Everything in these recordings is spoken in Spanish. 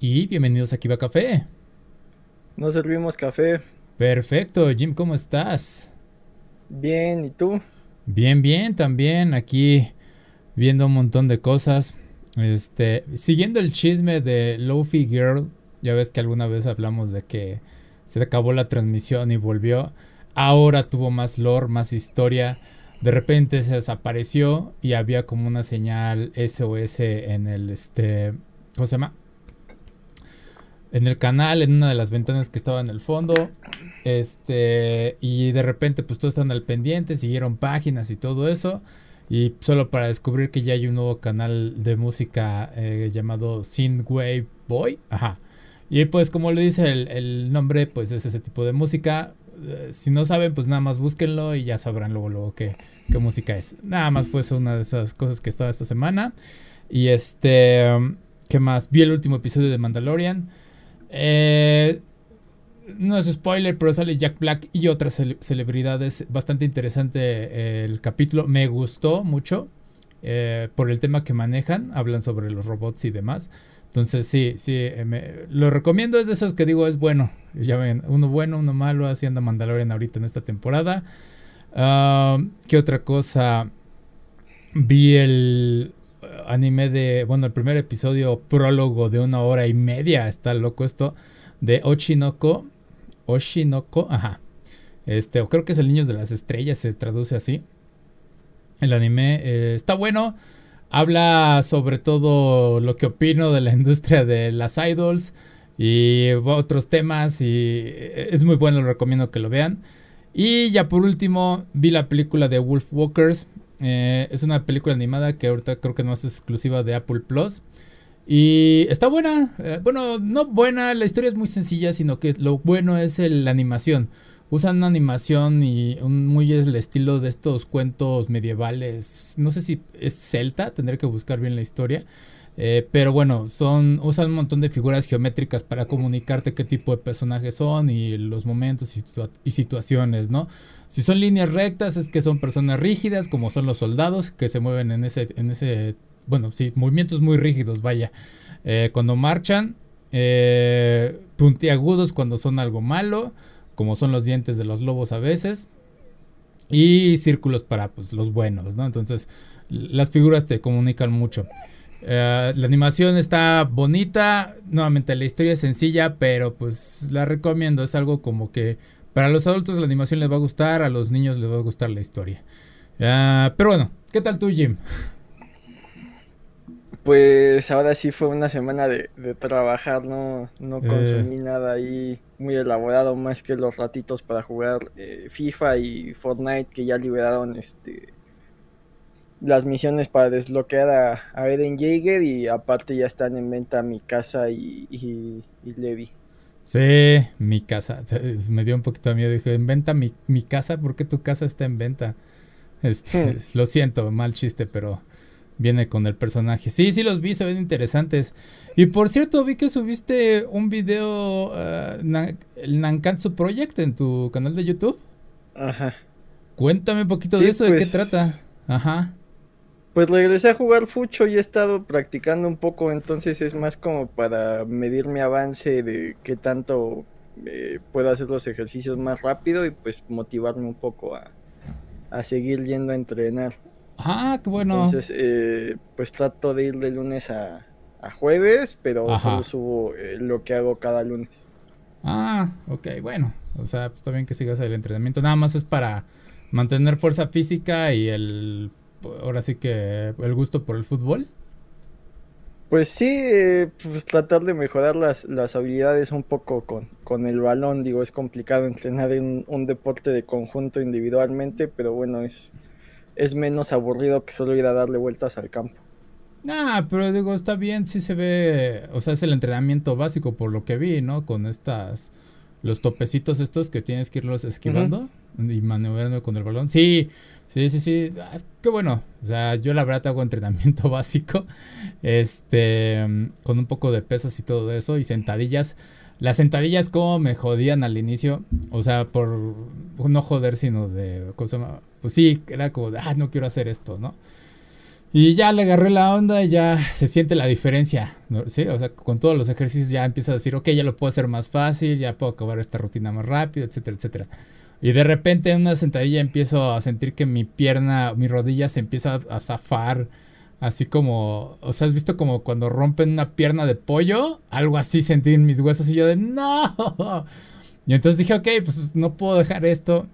y bienvenidos a Kiva Café. Nos servimos café. Perfecto, Jim, ¿cómo estás? Bien, ¿y tú? Bien, bien, también aquí viendo un montón de cosas. Este, siguiendo el chisme de Lofi Girl, ya ves que alguna vez hablamos de que se acabó la transmisión y volvió. Ahora tuvo más lore, más historia. De repente se desapareció y había como una señal SOS en el este, ¿cómo se llama? En el canal, en una de las ventanas que estaba en el fondo. Este, y de repente pues todos están al pendiente, siguieron páginas y todo eso. Y solo para descubrir que ya hay un nuevo canal de música eh, llamado Synthwave Boy. Ajá. Y pues como le dice el, nombre, pues es ese tipo de música. Eh, si no saben, pues nada más búsquenlo y ya sabrán luego, luego qué, qué música es. Nada más fue eso una de esas cosas que estaba esta semana. Y este, ¿qué más? Vi el último episodio de Mandalorian. Eh, no es spoiler, pero sale Jack Black y otras celebridades. Bastante interesante eh, el capítulo. Me gustó mucho eh, por el tema que manejan. Hablan sobre los robots y demás. Entonces sí, sí, eh, lo recomiendo. Es de esos que digo es bueno. Ya ven, uno bueno, uno malo. Así anda Mandalorian ahorita en esta temporada. Ah, ¿Qué otra cosa? Vi el anime de, bueno, el primer episodio prólogo de una hora y media. Está loco esto. De Ochinoko Oshinoko, ajá. Este, creo que es el Niños de las Estrellas, se traduce así. El anime eh, está bueno. Habla sobre todo lo que opino de la industria de las idols y otros temas. Y eh, es muy bueno, lo recomiendo que lo vean. Y ya por último, vi la película de Wolf Walkers. Eh, es una película animada que ahorita creo que no es exclusiva de Apple Plus. Y está buena. Eh, bueno, no buena, la historia es muy sencilla, sino que lo bueno es la animación. Usan una animación y un, muy el estilo de estos cuentos medievales. No sé si es celta, tendré que buscar bien la historia. Eh, pero bueno, son, usan un montón de figuras geométricas para comunicarte qué tipo de personajes son y los momentos y, situaciones, ¿no? Si son líneas rectas es que son personas rígidas, como son los soldados que se mueven en ese, en ese bueno, sí, movimientos muy rígidos, vaya. Eh, cuando marchan, eh, puntiagudos cuando son algo malo, como son los dientes de los lobos a veces. Y círculos para pues, los buenos, ¿no? Entonces, las figuras te comunican mucho. Eh, la animación está bonita. Nuevamente, la historia es sencilla, pero pues la recomiendo. Es algo como que para los adultos la animación les va a gustar, a los niños les va a gustar la historia. pero bueno, ¿qué tal tú, Jim? Pues ahora sí fue una semana de, trabajar, no, no eh. consumí nada ahí muy elaborado más que los ratitos para jugar eh, FIFA y Fortnite que ya liberaron este las misiones para desbloquear a, Eden Jaeger y aparte ya están en venta mi casa y, y, Levi. Sí, mi casa. Me dio un poquito de miedo. Dije, en venta mi, mi casa, ¿por qué tu casa está en venta? Este, hmm. Lo siento, mal chiste, pero viene con el personaje. Sí, sí los vi, se ven interesantes. Y por cierto, vi que subiste un video, uh, el Nankatsu Project en tu canal de YouTube. Ajá. Cuéntame un poquito de eso, de qué pues, trata. Ajá. Pues regresé a jugar fucho y he estado practicando un poco, entonces es más como para medir mi avance de qué tanto eh, puedo hacer los ejercicios más rápido y pues motivarme un poco a, a seguir yendo a entrenar. Ah, qué bueno. Entonces, eh, pues trato de ir de lunes a, jueves, pero solo subo eh, lo que hago cada lunes. Ah, ok, bueno. O sea, pues está bien que sigas el entrenamiento. Nada más es para mantener fuerza física y el. Ahora sí que el gusto por el fútbol. Pues sí, eh, pues tratar de mejorar las, las habilidades un poco con, con el balón. Digo, es complicado entrenar en un deporte de conjunto individualmente, pero bueno, es, es menos aburrido que solo ir a darle vueltas al campo. Ah, pero digo, está bien, sí se ve, o sea, es el entrenamiento básico por lo que vi, ¿no? Con estas, los topecitos estos que tienes que irlos esquivando y maniobrando con el balón. Sí, sí, sí, sí, ah, qué bueno. O sea, yo la verdad hago entrenamiento básico, este, con un poco de pesos y todo eso y sentadillas. Las sentadillas como me jodían al inicio, o sea, por no joder, sino de, ¿cómo se llama? Pues sí, era como de, ah, no quiero hacer esto, ¿no? Y ya le agarré la onda y ya se siente la diferencia, ¿sí? O sea, con todos los ejercicios ya empieza a decir, ok, ya lo puedo hacer más fácil, ya puedo acabar esta rutina más rápido, etcétera, etcétera. Y de repente en una sentadilla empiezo a sentir que mi pierna, mi rodilla se empieza a zafar. Así como, o sea, has visto como cuando rompen una pierna de pollo, algo así sentí en mis huesos y yo de no. Y entonces dije, ok, pues no puedo dejar esto.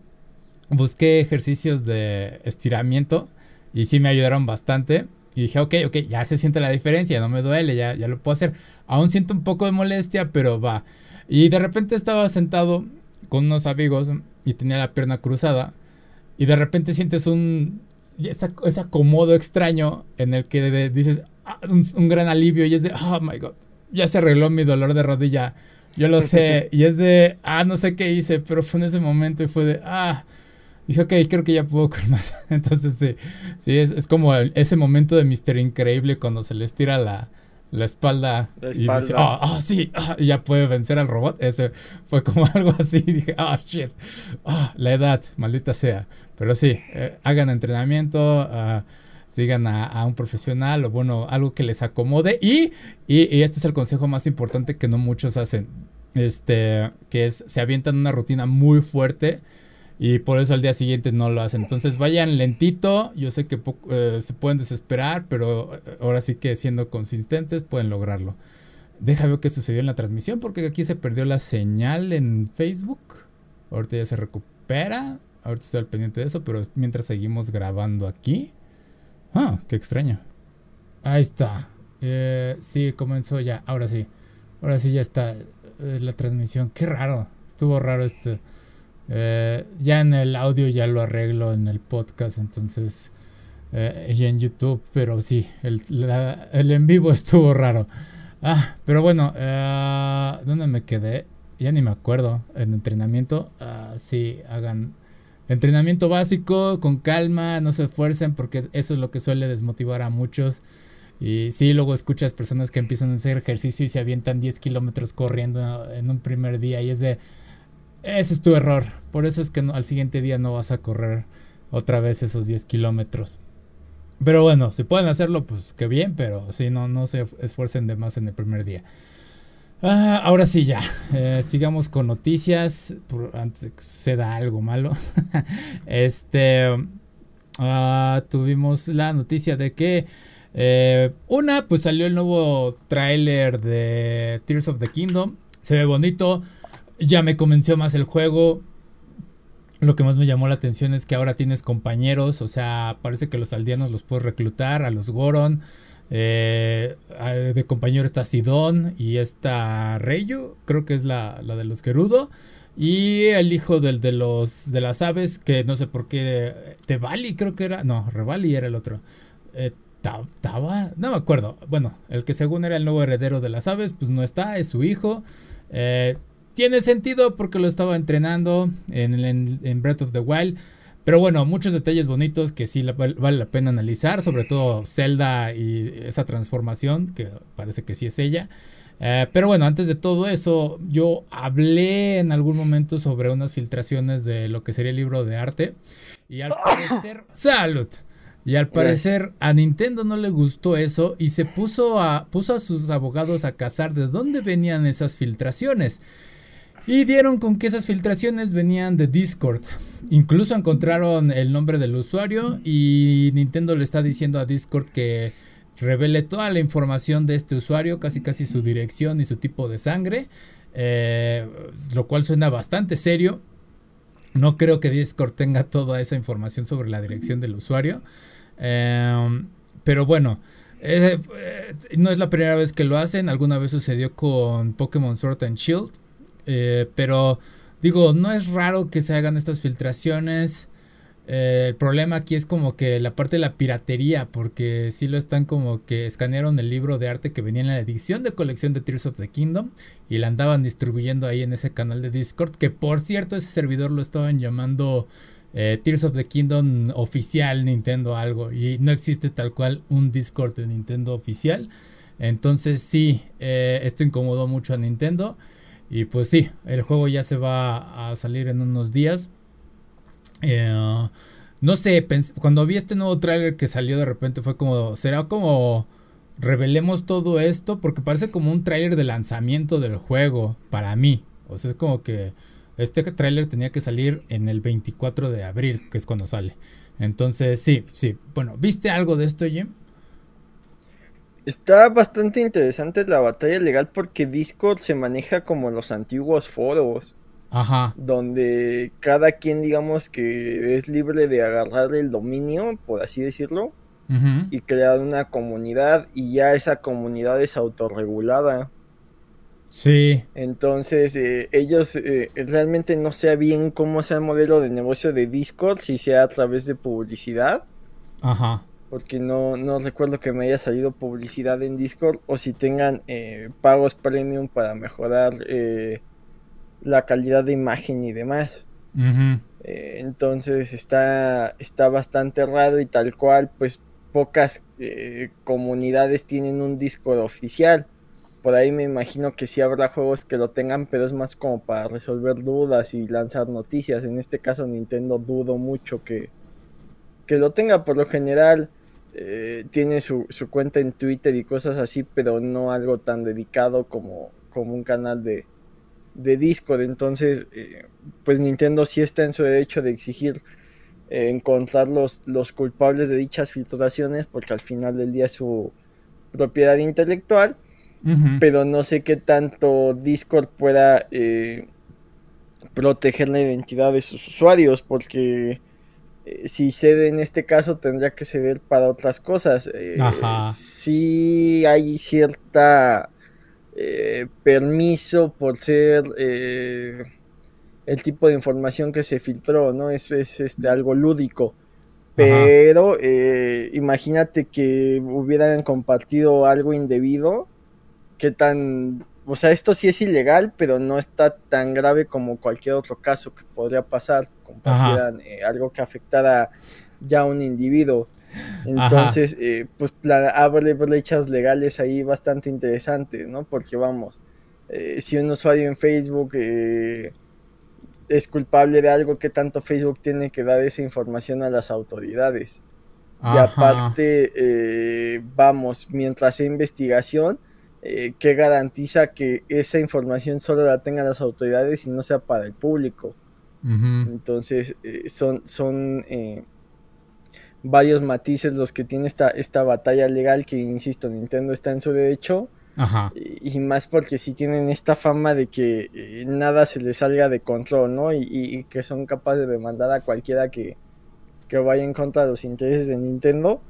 Busqué ejercicios de estiramiento y sí me ayudaron bastante. Y dije, ok, ok, ya se siente la diferencia, no me duele, ya, ya lo puedo hacer. Aún siento un poco de molestia, pero va. Y de repente estaba sentado con unos amigos y tenía la pierna cruzada. Y de repente sientes un. Ese, acomodo extraño en el que dices ah, un, un, gran alivio y es de, oh my god, ya se arregló mi dolor de rodilla. Yo lo sé. y es de, ah, no sé qué hice, pero fue en ese momento y fue de, ah, Dije, ok, creo que ya puedo con más. Entonces, sí, sí es, es como ese momento de Mister Increíble cuando se les tira la, la espalda, y dice, oh, oh sí, ah", y ya puede vencer al robot. Ese fue como algo así. Dije, ah, oh, shit, la edad, maldita sea. Pero sí, eh, hagan entrenamiento, sigan a, un profesional o bueno, algo que les acomode. Y, y, y, este es el consejo más importante que no muchos hacen. Este, que es, se avientan una rutina muy fuerte y por eso al día siguiente no lo hacen. Entonces vayan lentito. Yo sé que eh, se pueden desesperar, pero eh, ahora sí que siendo consistentes pueden lograrlo. Deja ver qué sucedió en la transmisión porque aquí se perdió la señal en Facebook. Ahorita ya se recupera. Ahorita estoy al pendiente de eso, pero mientras seguimos grabando aquí. Ah, qué extraño. Ahí está. Eh, sí, comenzó ya. Ahora sí. Ahora sí ya está la transmisión. Qué raro. Estuvo raro este. Eh, ya en el audio ya lo arreglo en el podcast, entonces, eh, y en YouTube, pero sí, el, en vivo estuvo raro. Ah, pero bueno, eh, ¿dónde me quedé? Ya ni me acuerdo. En entrenamiento, ah, sí, hagan entrenamiento básico, con calma, no se esfuercen, porque eso es lo que suele desmotivar a muchos. Y sí, luego escuchas personas que empiezan a hacer ejercicio y se avientan 10 kilómetros corriendo en un primer día y es de, ese es tu error. Por eso es que al siguiente día no vas a correr otra vez esos 10 kilómetros. Pero bueno, si pueden hacerlo, pues qué bien, pero si no, no se esfuercen de más en el primer día. Ah, ahora sí, ya. Eh, sigamos con noticias. antes de que suceda algo malo. este. Ah, tuvimos la noticia de que. Eh, una, pues salió el nuevo tráiler de Tears of the Kingdom. Se ve bonito ya me convenció más el juego. Lo que más me llamó la atención es que ahora tienes compañeros, o sea, parece que los aldeanos los puedes reclutar, a los Goron. Eh, de compañero está Sidón y está Reyu, creo que es la, la de los Gerudo. Y el hijo del de los de las aves, que no sé por qué. Tebali, creo que era. No, Revali era el otro. Eh, Taba, no me acuerdo. Bueno, el que según era el nuevo heredero de las aves, pues no está, es su hijo. Eh, tiene sentido porque lo estaba entrenando en, Breath of the Wild. Pero bueno, muchos detalles bonitos que sí vale la pena analizar, sobre todo Zelda y esa transformación, que parece que sí es ella. Eh, pero bueno, antes de todo eso, yo hablé en algún momento sobre unas filtraciones de lo que sería el libro de arte. Y al parecer, salud. Y al parecer a Nintendo no le gustó eso y se puso a, puso a sus abogados a cazar de dónde venían esas filtraciones. Y dieron con que esas filtraciones venían de Discord. Incluso encontraron el nombre del usuario y Nintendo le está diciendo a Discord que revele toda la información de este usuario, casi casi su dirección y su tipo de sangre, eh, lo cual suena bastante serio. No creo que Discord tenga toda esa información sobre la dirección del usuario. Em, pero bueno, eh, eh, no es la primera vez que lo hacen. Alguna vez sucedió con Pokémon Sword and Shield. Eh, pero digo, no es raro que se hagan estas filtraciones. Eh, el problema aquí es como que la parte de la piratería, porque si lo están como que escanearon el libro de arte que venía en la edición de colección de Tears of the Kingdom y la andaban distribuyendo ahí en ese canal de Discord, que por cierto ese servidor lo estaban llamando eh, Tears of the Kingdom oficial Nintendo algo y no existe tal cual un Discord de Nintendo oficial. Entonces sí, esto incomodó mucho a Nintendo. Y pues sí, el juego ya se va a salir en unos días. Eh, no sé, cuando vi este nuevo tráiler que salió de repente fue como, será como revelemos todo esto porque parece como un tráiler de lanzamiento del juego para mí. O sea, es como que este tráiler tenía que salir en el 24 de abril, que es cuando sale. Entonces, sí, sí. Bueno, ¿viste algo de esto, Jim? Está bastante interesante la batalla legal porque Discord se maneja como los antiguos foros. Ajá. Donde cada quien, digamos que es libre de agarrar el dominio, por así decirlo, y crear una comunidad, y ya esa comunidad es autorregulada. Sí. Entonces, eh, ellos eh, realmente no sé bien cómo sea el modelo de negocio de Discord, si sea a través de publicidad. Ajá. Porque no, no recuerdo que me haya salido publicidad en Discord o si tengan eh, pagos premium para mejorar la calidad de imagen y demás. entonces está, está bastante raro y tal cual, pues pocas comunidades tienen un Discord oficial por ahí me imagino que sí habrá juegos que lo tengan, pero es más como para resolver dudas y lanzar noticias. En este caso Nintendo dudo mucho que, que lo tenga. Por lo general eh, tiene su, cuenta en Twitter y cosas así, pero no algo tan dedicado como, como un canal de, de Discord. Entonces, eh, pues Nintendo sí está en su derecho de exigir eh, encontrar los, los culpables de dichas filtraciones, porque al final del día es su propiedad intelectual pero no sé qué tanto Discord pueda eh, proteger la identidad de sus usuarios, porque eh, si cede en este caso tendría que ceder para otras cosas. Eh, sí hay cierta permiso por ser el tipo de información que se filtró, ¿no? Es, es este, algo lúdico. Pero imagínate que hubieran compartido algo indebido qué tan... O sea, esto sí es ilegal, pero no está tan grave como cualquier otro caso que podría pasar, como eh, algo que afectara ya a un individuo. Entonces, eh, pues abre brechas legales ahí bastante interesantes, ¿no? Porque vamos, eh, si un usuario en Facebook es culpable de algo, ¿qué tanto Facebook tiene que dar esa información a las autoridades? Y aparte, vamos, mientras hay investigación, eh, que garantiza que esa información solo la tengan las autoridades y no sea para el público. Entonces, eh, son, son eh, varios matices los que tiene esta, esta batalla legal que, insisto, Nintendo está en su derecho. Y, más porque si tienen esta fama de que nada se les salga de control, ¿no? Y, que son capaces de demandar a cualquiera que, que vaya en contra de los intereses de Nintendo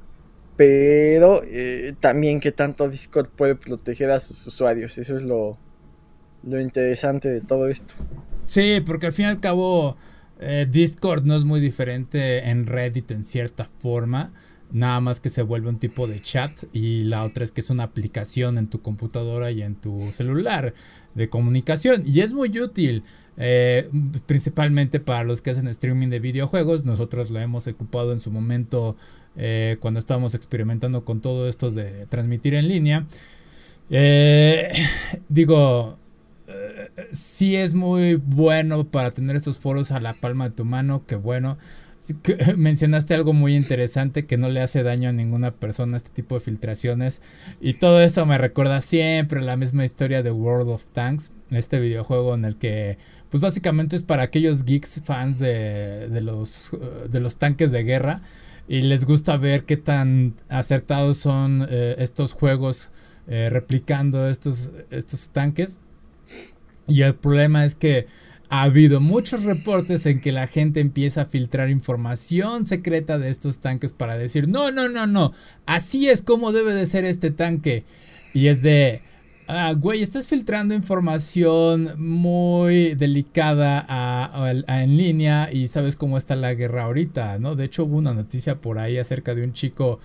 pero eh, también que tanto Discord puede proteger a sus usuarios. Eso es lo, lo interesante de todo esto. Sí, porque al fin y al cabo eh, Discord no es muy diferente en Reddit en cierta forma. Nada más que se vuelve un tipo de chat y la otra es que es una aplicación en tu computadora y en tu celular de comunicación. Y es muy útil. Eh, principalmente para los que hacen streaming de videojuegos. Nosotros lo hemos ocupado en su momento eh, cuando estábamos experimentando con todo esto de transmitir en línea. Eh, digo, si es muy bueno para tener estos foros a la palma de tu mano, que bueno. mencionaste algo muy interesante que no le hace daño a ninguna persona este tipo de filtraciones y todo eso me recuerda siempre la misma historia de World of Tanks, este videojuego en el que pues básicamente es para aquellos geeks fans de, los, eh, de los tanques de guerra y les gusta ver qué tan acertados son eh, estos juegos eh, replicando estos, estos tanques. Y el problema es que ha habido muchos reportes en que la gente empieza a filtrar información secreta de estos tanques para decir, no, no, no, no, así es como debe de ser este tanque. Y es de, Ah, güey, estás filtrando información muy delicada en línea y sabes cómo está la guerra ahorita, ¿no? De hecho, hubo una noticia por ahí acerca de un chico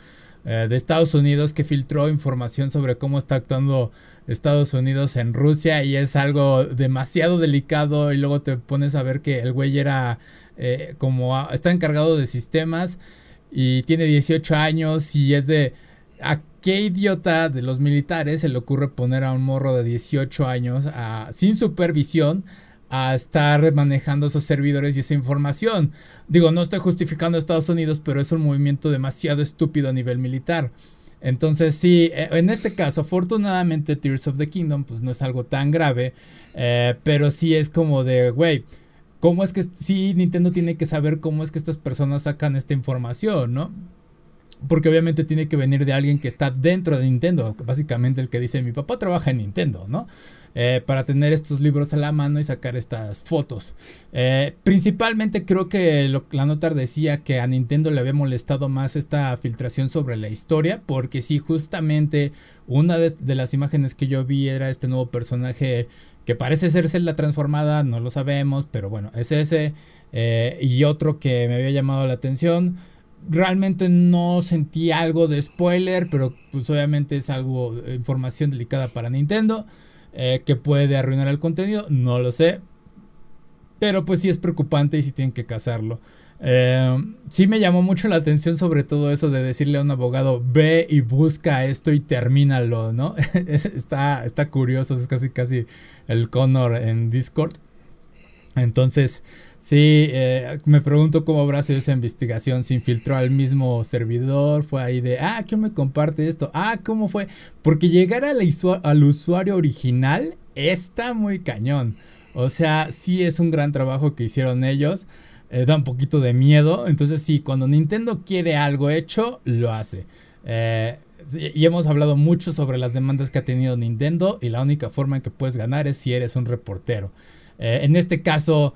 eh, de Estados Unidos que filtró información sobre cómo está actuando Estados Unidos en Rusia y es algo demasiado delicado y luego te pones a ver que el güey era eh, como está encargado de sistemas y tiene 18 años y es de qué idiota de los militares se le ocurre poner a un morro de 18 años sin supervisión a estar manejando esos servidores y esa información. Digo, no estoy justificando a Estados Unidos, pero es un movimiento demasiado estúpido a nivel militar. Entonces sí, eh, en este caso, afortunadamente Tears of the Kingdom pues no es algo tan grave, eh, pero sí es como de, güey, ¿cómo es que sí Nintendo tiene que saber cómo es que estas personas sacan esta información, ¿no? Porque obviamente tiene que venir de alguien que está dentro de Nintendo. Básicamente el que dice mi papá trabaja en Nintendo, ¿no? Eh, para tener estos libros a la mano y sacar estas fotos. Eh, principalmente creo que la nota decía que a Nintendo le había molestado más esta filtración sobre la historia. Porque sí, justamente una de, las imágenes que yo vi era este nuevo personaje que parece ser la transformada, no lo sabemos, pero bueno, es ese. Eh, y otro que me había llamado la atención realmente no sentí algo de spoiler, pero pues obviamente es algo, información delicada para Nintendo, eh, que puede arruinar el contenido, no lo sé. Pero pues sí es preocupante y sí tienen que casarlo. Eh, sí me llamó mucho la atención sobre todo eso de decirle a un abogado, ve y busca esto y termínalo, ¿no? está, está curioso, es casi casi el Connor en Discord. Entonces, Sí, eh, me pregunto cómo habrá sido esa investigación. Se infiltró al mismo servidor. Fue ahí de, ah, ¿quién me comparte esto? Ah, ¿cómo fue? Porque llegar al, al usuario original está muy cañón. O sea, sí es un gran trabajo que hicieron ellos. Eh, da un poquito de miedo. Entonces, sí, cuando Nintendo quiere algo hecho, lo hace. Eh, y hemos hablado mucho sobre las demandas que ha tenido Nintendo. Y la única forma en que puedes ganar es si eres un reportero. en este caso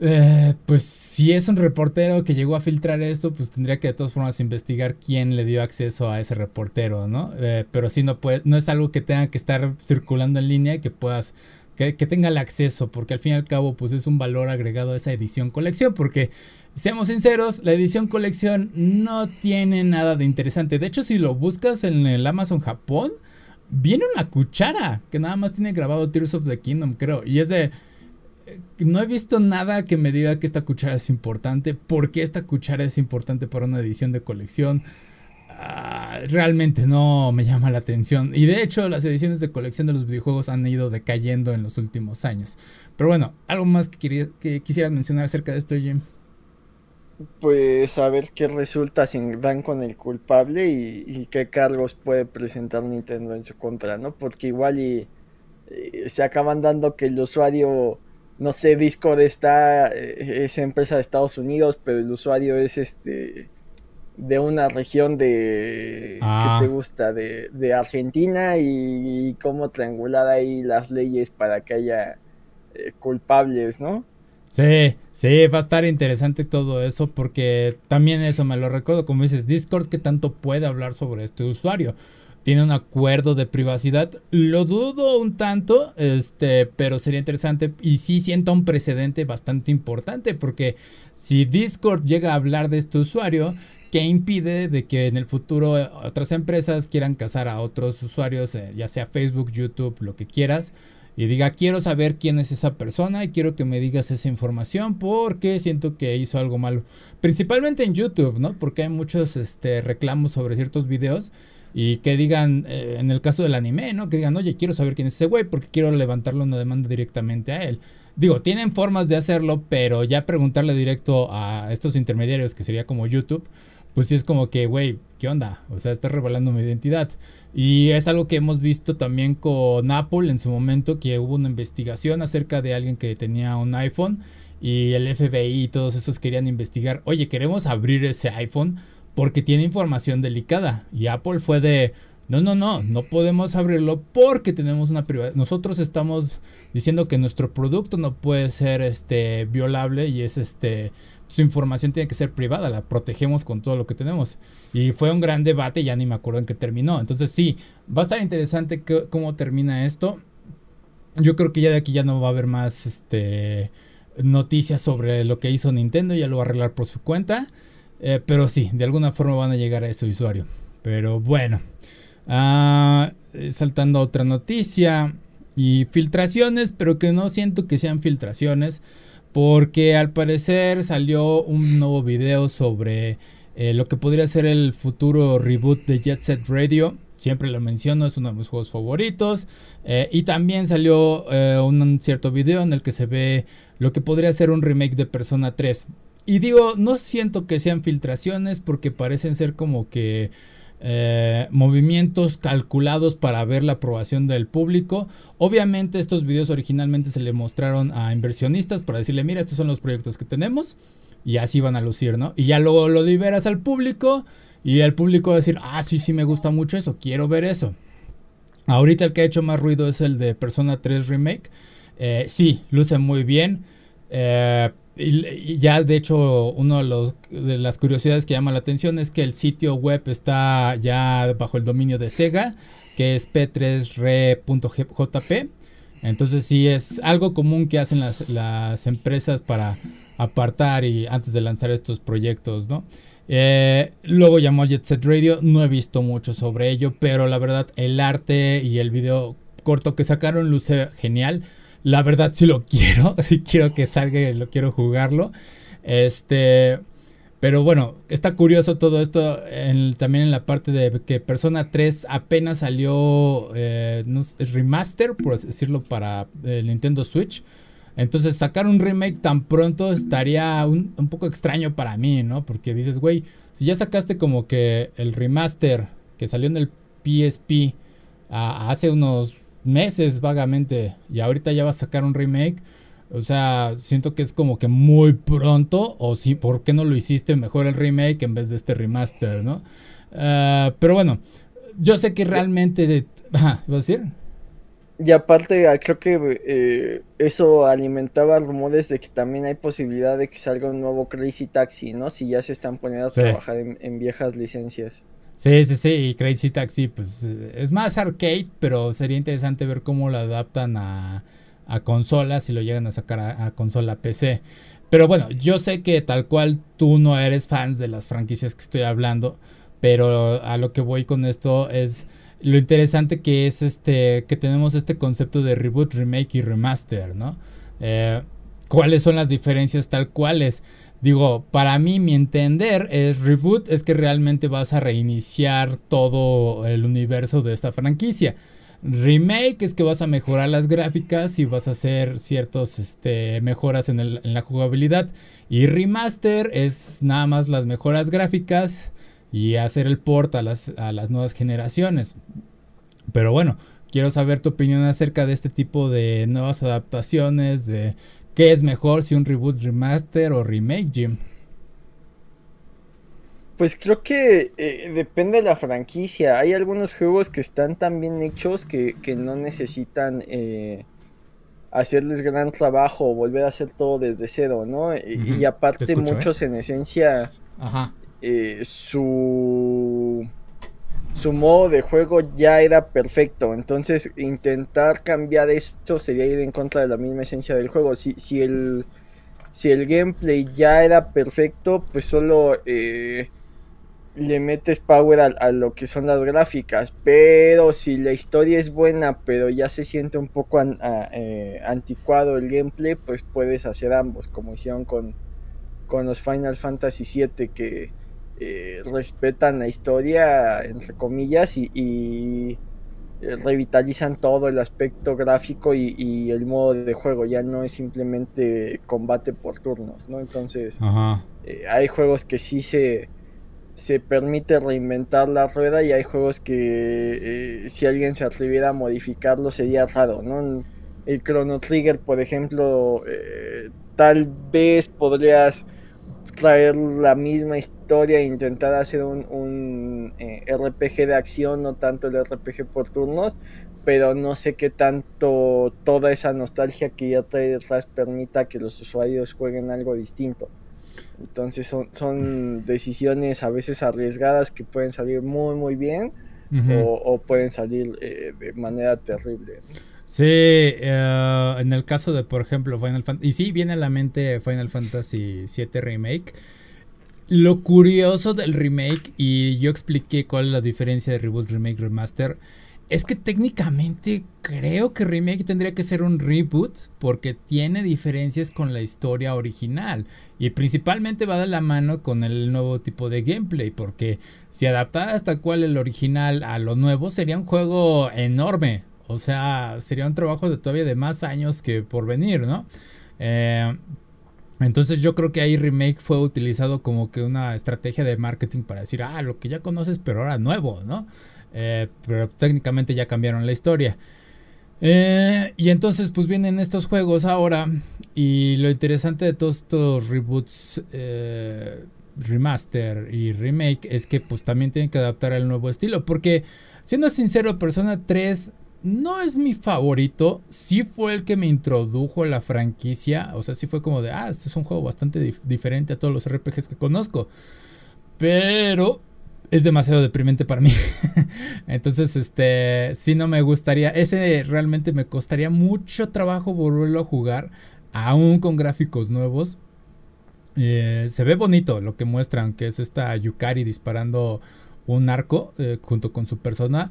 eh, pues si es un reportero que llegó a filtrar esto, pues tendría que de todas formas investigar quién le dio acceso a ese reportero, ¿no? Eh, pero si no puede, no es algo que tenga que estar circulando en línea y que puedas, que, tenga el acceso, porque al fin y al cabo, pues es un valor agregado a esa edición colección, porque seamos sinceros, la edición colección no tiene nada de interesante. De hecho, si lo buscas en el Amazon Japón, viene una cuchara que nada más tiene grabado Tears of the Kingdom, creo, y es de no he visto nada que me diga que esta cuchara es importante. ¿Por qué esta cuchara es importante para una edición de colección? Ah, realmente no me llama la atención. Y de hecho, las ediciones de colección de los videojuegos han ido decayendo en los últimos años. Pero bueno, algo más que, que quisieras mencionar acerca de esto, Jim. Pues a ver qué resulta si dan con el culpable y, qué cargos puede presentar Nintendo en su contra, ¿no? Porque igual y se acaban dando que el usuario no sé, Discord está, eh, es empresa de Estados Unidos, pero el usuario es este de una región de ah. te gusta de, Argentina y, cómo triangular ahí las leyes para que haya eh, culpables, ¿no? Sí, sí, va a estar interesante todo eso porque también eso me lo recuerdo, como dices, Discord que tanto puede hablar sobre este usuario tiene un acuerdo de privacidad. Lo dudo un tanto, este, pero sería interesante y sí siento un precedente bastante importante porque si Discord llega a hablar de este usuario, ¿qué impide de que en el futuro otras empresas quieran cazar a otros usuarios, eh, ya sea Facebook, YouTube, lo que quieras? Y diga, quiero saber quién es esa persona y quiero que me digas esa información porque siento que hizo algo malo. Principalmente en YouTube, ¿no? Porque hay muchos este, reclamos sobre ciertos videos y que digan, eh, en el caso del anime, ¿no? Que digan, oye, quiero saber quién es ese güey porque quiero levantarle una demanda directamente a él. Digo, tienen formas de hacerlo, pero ya preguntarle directo a estos intermediarios, que sería como YouTube, pues sí es como que, güey, ¿qué onda? O sea, estás revelando mi identidad. Y es algo que hemos visto también con Apple en su momento, que hubo una investigación acerca de alguien que tenía un iPhone y el FBI y todos esos querían investigar, oye, queremos abrir ese iPhone porque tiene información delicada. Y Apple fue de, no, no, no, no podemos abrirlo porque tenemos una privacidad. Nosotros estamos diciendo que nuestro producto no puede ser este violable y es este su información tiene que ser privada, la protegemos con todo lo que tenemos. Y fue un gran debate, ya ni me acuerdo en qué terminó. Entonces sí, va a estar interesante cómo termina esto. Yo creo que ya de aquí ya no va a haber más este noticias sobre lo que hizo Nintendo, ya lo va a arreglar por su cuenta. Eh, pero sí, de alguna forma van a llegar a ese usuario. Pero bueno. Ah, eh, saltando a otra noticia. Y filtraciones, pero que no siento que sean filtraciones. Porque al parecer salió un nuevo video sobre eh, lo que podría ser el futuro reboot de Jet Set Radio. siempre lo menciono, es uno de mis juegos favoritos. Y también salió un cierto video en el que se ve lo que podría ser un remake de Persona 3. Y digo, no siento que sean filtraciones porque parecen ser como que eh, movimientos calculados para ver la aprobación del público. Obviamente estos videos originalmente se le mostraron a inversionistas para decirle, mira, estos son los proyectos que tenemos. Y así van a lucir, ¿no? Y ya luego lo liberas al público y el público va a decir, ah, sí, sí, me gusta mucho eso, quiero ver eso. Ahorita el que ha hecho más ruido es el de Persona 3 Remake. Eh, sí, luce muy bien. Eh, y, ya de hecho una de, de, las curiosidades que llama la atención es que el sitio web está ya bajo el dominio de Sega, que es p3re.jp. Entonces sí es algo común que hacen las, las empresas para apartar y antes de lanzar estos proyectos, ¿no? Eh, luego llamó Jet Set Radio, no he visto mucho sobre ello, pero la verdad el arte y el video corto que sacaron luce genial. La verdad sí lo quiero, sí quiero que salga lo quiero jugarlo. Este, pero bueno, está curioso todo esto también en la parte de que Persona 3 apenas salió eh, remaster, por decirlo, para el Nintendo Switch. Entonces sacar un remake tan pronto estaría un, poco extraño para mí, ¿no? Porque dices, güey, si ya sacaste como que el remaster que salió en el PSP hace unos meses vagamente y ahorita ya vas a sacar un remake. O sea, siento que es como que muy pronto. O sí, ¿por qué no lo hiciste mejor el remake en vez de este remaster, no? Ah, pero bueno, yo sé que realmente... De, ¿vas a decir? Y aparte, ah, creo que eh, eso alimentaba rumores de que también hay posibilidad de que salga un nuevo Crazy Taxi, ¿no? Si ya se están poniendo a trabajar en viejas licencias. Sí, sí, sí, y Crazy Taxi, pues es más arcade, pero sería interesante ver cómo lo adaptan a, a consolas y lo llegan a sacar a, consola PC. Pero bueno, yo sé que tal cual tú no eres fans de las franquicias que estoy hablando, pero a lo que voy con esto es lo interesante que es este que tenemos este concepto de reboot, remake y remaster, ¿no? Eh, ¿Cuáles son las diferencias tal cuales? Digo, para mí, mi entender es reboot, es que realmente vas a reiniciar todo el universo de esta franquicia. Remake es que vas a mejorar las gráficas y vas a hacer ciertas este, mejoras en, la jugabilidad. Y remaster es nada más las mejoras gráficas y hacer el port a las, a las nuevas generaciones. Pero bueno, quiero saber tu opinión acerca de este tipo de nuevas adaptaciones, de ¿Qué es mejor si un reboot, remaster o remake, Jim? Pues creo que eh, depende de la franquicia. Hay algunos juegos que están tan bien hechos que, no necesitan eh, hacerles gran trabajo o volver a hacer todo desde cero, ¿no? Y aparte ¿eh? muchos en esencia Ajá. su su modo de juego ya era perfecto. Entonces, intentar cambiar esto sería ir en contra de la misma esencia del juego. Si, si, el, si el gameplay ya era perfecto, pues solo eh, le metes power a, lo que son las gráficas. Pero si la historia es buena, pero ya se siente un poco eh, anticuado el gameplay, pues puedes hacer ambos, como hicieron con, con los Final Fantasy VII que eh, respetan la historia, entre comillas, y, eh, revitalizan todo el aspecto gráfico y, el modo de juego. Ya no es simplemente combate por turnos, ¿no? Entonces, eh, hay juegos que sí se, se permite reinventar la rueda y hay juegos que si alguien se atreviera a modificarlo sería raro, ¿no? El Chrono Trigger, por ejemplo, tal vez podrías traer la misma historia e intentar hacer un, eh, RPG de acción, no tanto el RPG por turnos, pero no sé qué tanto toda esa nostalgia que ya trae detrás permita que los usuarios jueguen algo distinto. Entonces son, son decisiones a veces arriesgadas que pueden salir muy muy bien o, pueden salir eh, de manera terrible. Sí, eh, en el caso de, por ejemplo, Final Fantasy. Y sí, viene a la mente Final Fantasy VII Remake. lo curioso del remake, y yo expliqué cuál es la diferencia de reboot, remake, remaster, es que técnicamente creo que remake tendría que ser un reboot porque tiene diferencias con la historia original y principalmente va de la mano con el nuevo tipo de gameplay porque si adaptara hasta cual el original a lo nuevo sería un juego enorme, o sea, sería un trabajo de todavía de más años que por venir, ¿no? Eh, entonces yo creo que ahí remake fue utilizado como que una estrategia de marketing para decir, ah, lo que ya conoces pero ahora nuevo, ¿no? Eh, pero técnicamente ya cambiaron la historia. Eh, y entonces pues vienen estos juegos ahora y lo interesante de todos estos reboots, remaster y remake es que pues también tienen que adaptar al nuevo estilo. Porque siendo sincero, Persona 3 no es mi favorito. Sí fue el que me introdujo a la franquicia. O sea, sí fue como de, ah, este es un juego bastante diferente a todos los RPGs que conozco. Pero es demasiado deprimente para mí. Entonces, este, sí no me gustaría, ese realmente me costaría mucho trabajo volverlo a jugar, aún con gráficos nuevos. Eh, se ve bonito lo que muestran, que es esta Yukari disparando un arco eh, junto con su persona.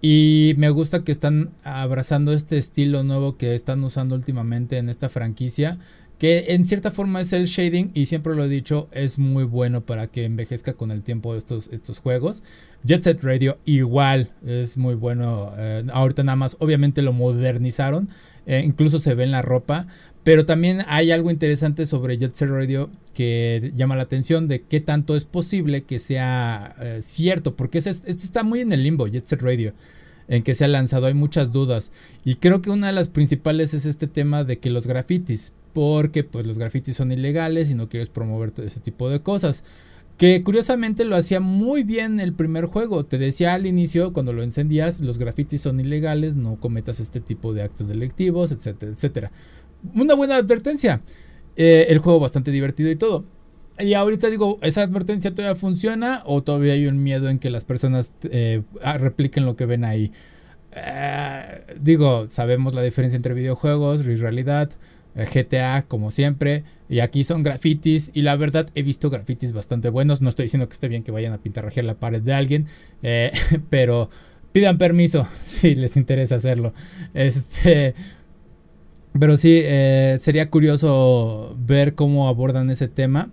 Y me gusta que están abrazando este estilo nuevo que están usando últimamente en esta franquicia que en cierta forma es el shading y siempre lo he dicho, es muy bueno para que envejezca con el tiempo estos, estos juegos. Jet Set Radio igual es muy bueno, eh, ahorita nada más obviamente lo modernizaron, eh, incluso se ve en la ropa, pero también hay algo interesante sobre Jet Set Radio que llama la atención de qué tanto es posible que sea eh, cierto, porque este, está muy en el limbo, Jet Set Radio en que se ha lanzado. Hay muchas dudas. Y creo que una de las principales es este tema de que los grafitis porque pues los grafitis son ilegales y no quieres promover todo ese tipo de cosas. Que curiosamente lo hacía muy bien el primer juego. Te decía al inicio, cuando lo encendías, los grafitis son ilegales, no cometas este tipo de actos delictivos, etcétera, etcétera. Una buena advertencia. Eh, el juego bastante divertido y todo. Y ahorita digo, ¿esa advertencia todavía funciona o todavía hay un miedo en que las personas eh, ah, repliquen lo que ven ahí? Eh, digo, sabemos la diferencia entre videojuegos y realidad. GTA como siempre. Y aquí son grafitis. Y la verdad he visto grafitis bastante buenos. No estoy diciendo que esté bien que vayan a pintarrajear la pared de alguien. Pero pidan permiso si les interesa hacerlo. Este... Pero sí, eh, sería curioso ver cómo abordan ese tema.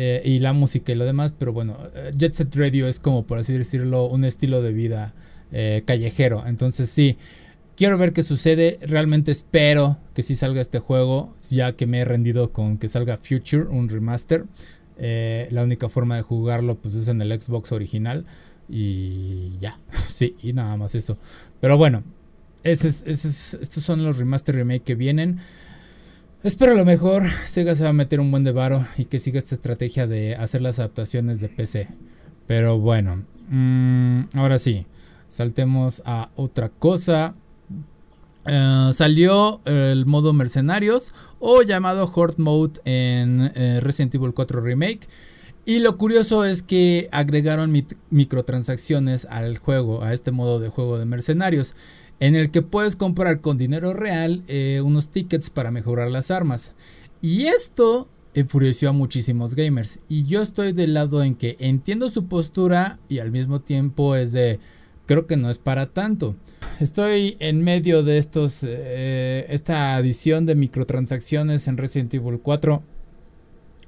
Eh, y la música y lo demás. Pero bueno, Jet Set Radio es como, por así decirlo, un estilo de vida callejero. Entonces sí, Quiero ver qué sucede. Realmente espero que sí salga este juego. Ya que me he rendido con que salga Future, un remaster. Eh, la única forma de jugarlo pues es en el Xbox original. Y ya. Sí, y nada más eso. Pero bueno. Estos son los remaster remake que vienen. Espero lo mejor. Sega se va a meter un buen de varo. Y que siga esta estrategia de hacer las adaptaciones de PC. Pero bueno. Mm, ahora sí. Saltemos a otra cosa. Eh, salió el modo mercenarios o llamado Horde Mode en eh, Resident Evil 4 Remake. Y lo curioso es que agregaron microtransacciones al juego, a este modo de juego de mercenarios, en el que puedes comprar con dinero real eh, unos tickets para mejorar las armas. Y esto enfureció a muchísimos gamers. Y yo estoy del lado en que entiendo su postura y al mismo tiempo es de creo que no es para tanto. Estoy en medio de estos, eh, esta adición de microtransacciones en Resident Evil 4.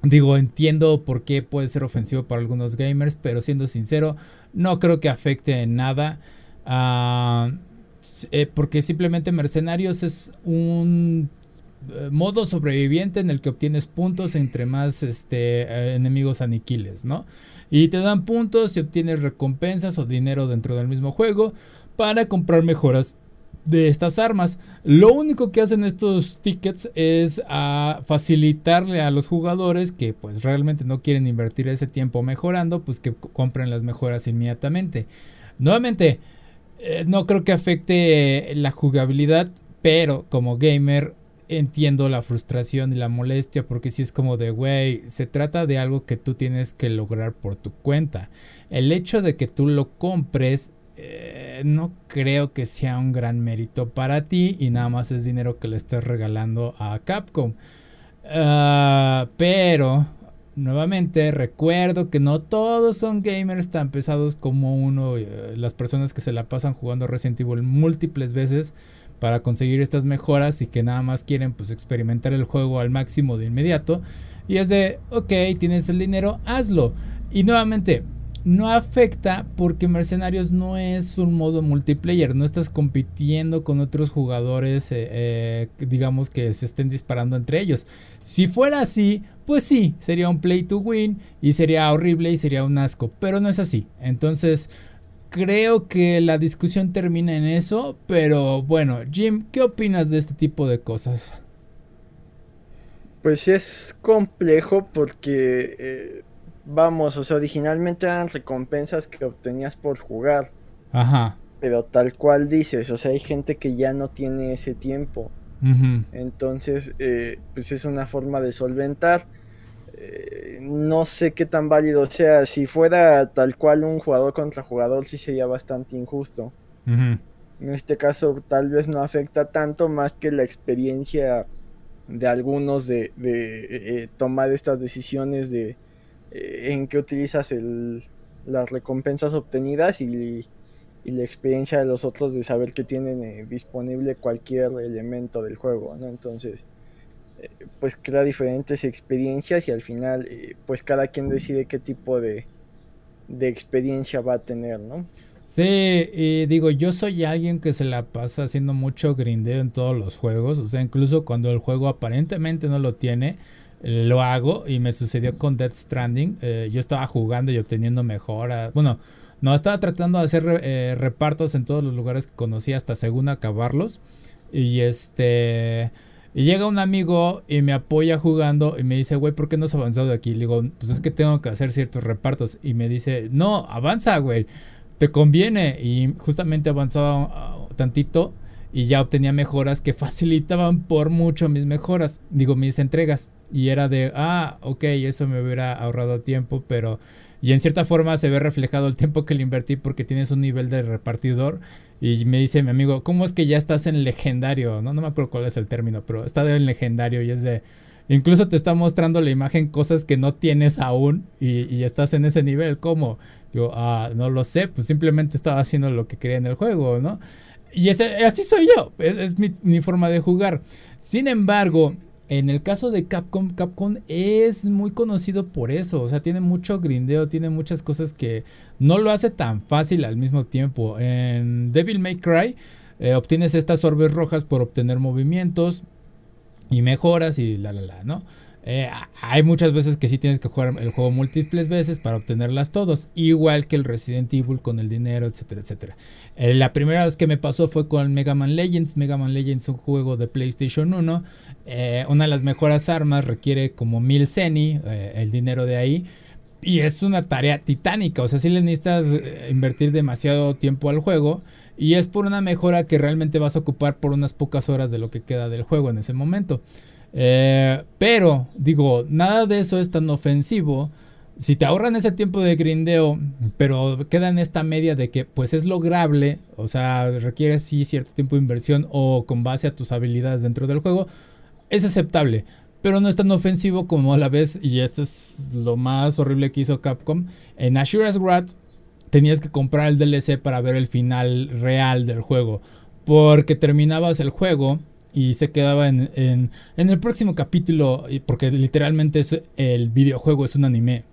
Digo, entiendo por qué puede ser ofensivo para algunos gamers, pero siendo sincero, no creo que afecte en nada. Ah, eh, porque simplemente Mercenarios es un eh, modo sobreviviente en el que obtienes puntos entre más este, enemigos aniquiles, ¿no? Y te dan puntos y obtienes recompensas o dinero dentro del mismo juego para comprar mejoras de estas armas. Lo único que hacen estos tickets es a facilitarle a los jugadores que pues realmente no quieren invertir ese tiempo mejorando, pues que compren las mejoras inmediatamente. Nuevamente, eh, no creo que afecte la jugabilidad, pero como gamer entiendo la frustración y la molestia porque si es como de, güey, se trata de algo que tú tienes que lograr por tu cuenta. El hecho de que tú lo compres eh, no creo que sea un gran mérito para ti y nada más es dinero que le estás regalando a Capcom. Ah, pero nuevamente recuerdo que no todos son gamers tan pesados como uno, eh, las personas que se la pasan jugando Resident Evil múltiples veces para conseguir estas mejoras y que nada más quieren pues experimentar el juego al máximo de inmediato. Y es de, ok, tienes el dinero, hazlo. Y nuevamente, no afecta porque Mercenarios no es un modo multiplayer, no estás compitiendo con otros jugadores, eh, eh, digamos que se estén disparando entre ellos. Si fuera así, pues sí, sería un play to win y sería horrible y sería un asco, pero no es así. Entonces, creo que la discusión termina en eso, pero bueno, Jim, ¿qué opinas de este tipo de cosas? Pues es complejo porque... Eh, vamos, o sea, originalmente eran recompensas que obtenías por jugar. Ajá. Pero tal cual dices, o sea, hay gente que ya no tiene ese tiempo. Entonces, eh, pues es una forma de solventar. Eh, no sé qué tan válido sea. Si fuera tal cual un jugador contra jugador, sí sería bastante injusto. En este caso, tal vez no afecta tanto más que la experiencia de algunos de, de eh, tomar estas decisiones de eh, en que utilizas el, las recompensas obtenidas y, la experiencia de los otros de saber que tienen eh, disponible cualquier elemento del juego, ¿no? Entonces, eh, pues crea diferentes experiencias y al final, pues cada quien decide qué tipo de, de experiencia va a tener, ¿no? Sí, digo, yo soy alguien que se la pasa haciendo mucho grindeo en todos los juegos, o sea, incluso cuando el juego aparentemente no lo tiene, lo hago y me sucedió con Death Stranding. Eh, yo estaba jugando y obteniendo mejoras. Bueno, no, estaba tratando de hacer eh, repartos en todos los lugares que conocí hasta según acabarlos. Y este... Y llega un amigo y me apoya jugando y me dice, güey, ¿por qué no has avanzado de aquí? Le digo, pues es que tengo que hacer ciertos repartos. Y me dice, no, avanza, güey, te conviene. Y justamente avanzaba ah, tantito y ya obtenía mejoras que facilitaban por mucho mis mejoras, digo, mis entregas. Y era de, ah, ok, eso me hubiera ahorrado tiempo, pero... Y en cierta forma se ve reflejado el tiempo que le invertí porque tienes un nivel de repartidor. Y me dice mi amigo, ¿cómo es que ya estás en legendario? No, no me acuerdo cuál es el término, pero está en legendario y es de... Incluso te está mostrando la imagen cosas que no tienes aún y, y estás en ese nivel. ¿Cómo? Yo, ah, no lo sé, pues simplemente estaba haciendo lo que quería en el juego, ¿no? Y así soy yo, es, mi, forma de jugar. Sin embargo, en el caso de Capcom, Capcom es muy conocido por eso. O sea, tiene mucho grindeo, tiene muchas cosas que no lo hace tan fácil al mismo tiempo. En Devil May Cry eh, obtienes estas orbes rojas por obtener movimientos y mejoras y la la la, ¿no? Eh, hay muchas veces que sí tienes que jugar el juego múltiples veces para obtenerlas todos, igual que el Resident Evil con el dinero, etcétera, etcétera. Eh, la primera vez que me pasó fue con Mega Man Legends. Mega Man Legends es un juego de PlayStation 1. Eh, una de las mejores armas requiere como mil ceni, el dinero de ahí. Y es una tarea titánica, o sea, si le necesitas invertir demasiado tiempo al juego. Y es por una mejora que realmente vas a ocupar por unas pocas horas de lo que queda del juego en ese momento. Eh, pero, digo, nada de eso es tan ofensivo. Si te ahorran ese tiempo de grindeo, pero queda en esta media de que pues es lograble, o sea, requiere sí cierto tiempo de inversión o con base a tus habilidades dentro del juego, es aceptable. Pero no es tan ofensivo como a la vez, y esto es lo más horrible que hizo Capcom. En Ashura's Wrath tenías que comprar el DLC para ver el final real del juego. Porque terminabas el juego y se quedaba en, en, el próximo capítulo, porque literalmente el videojuego es un anime.